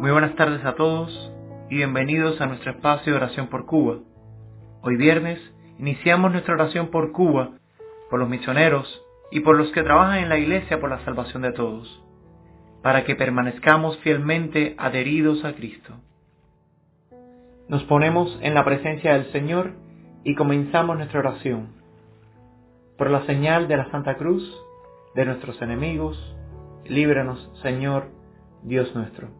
Muy buenas tardes a todos y bienvenidos a nuestro espacio de oración por Cuba. Hoy viernes iniciamos nuestra oración por Cuba, por los misioneros y por los que trabajan en la Iglesia por la salvación de todos, para que permanezcamos fielmente adheridos a Cristo. Nos ponemos en la presencia del Señor y comenzamos nuestra oración. Por la señal de la Santa Cruz, de nuestros enemigos, líbranos, Señor, Dios nuestro.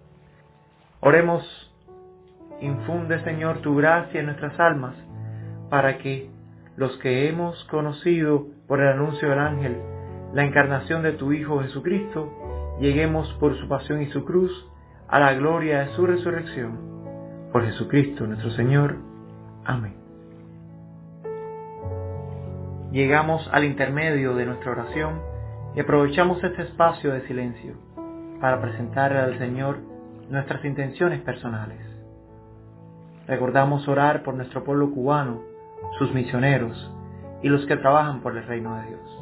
Oremos, infunde Señor tu gracia en nuestras almas, para que los que hemos conocido por el anuncio del ángel la encarnación de tu Hijo Jesucristo, lleguemos por su pasión y su cruz a la gloria de su resurrección. Por Jesucristo nuestro Señor. Amén. Llegamos al intermedio de nuestra oración y aprovechamos este espacio de silencio para presentarle al Señor nuestras intenciones personales. Recordamos orar por nuestro pueblo cubano, sus misioneros y los que trabajan por el reino de Dios.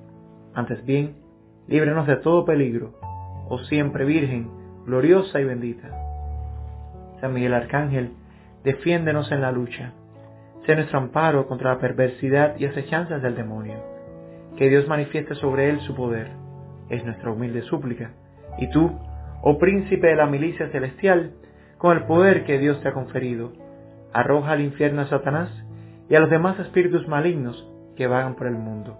antes bien, líbranos de todo peligro, oh siempre Virgen, gloriosa y bendita. San Miguel Arcángel, defiéndenos en la lucha. Sé nuestro amparo contra la perversidad y acechanzas del demonio. Que Dios manifieste sobre él su poder. Es nuestra humilde súplica. Y tú, oh príncipe de la milicia celestial, con el poder que Dios te ha conferido, arroja al infierno a Satanás y a los demás espíritus malignos que vagan por el mundo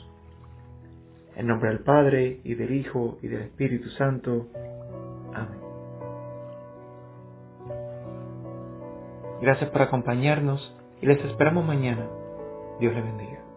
En nombre del Padre, y del Hijo, y del Espíritu Santo. Amén. Gracias por acompañarnos y les esperamos mañana. Dios les bendiga.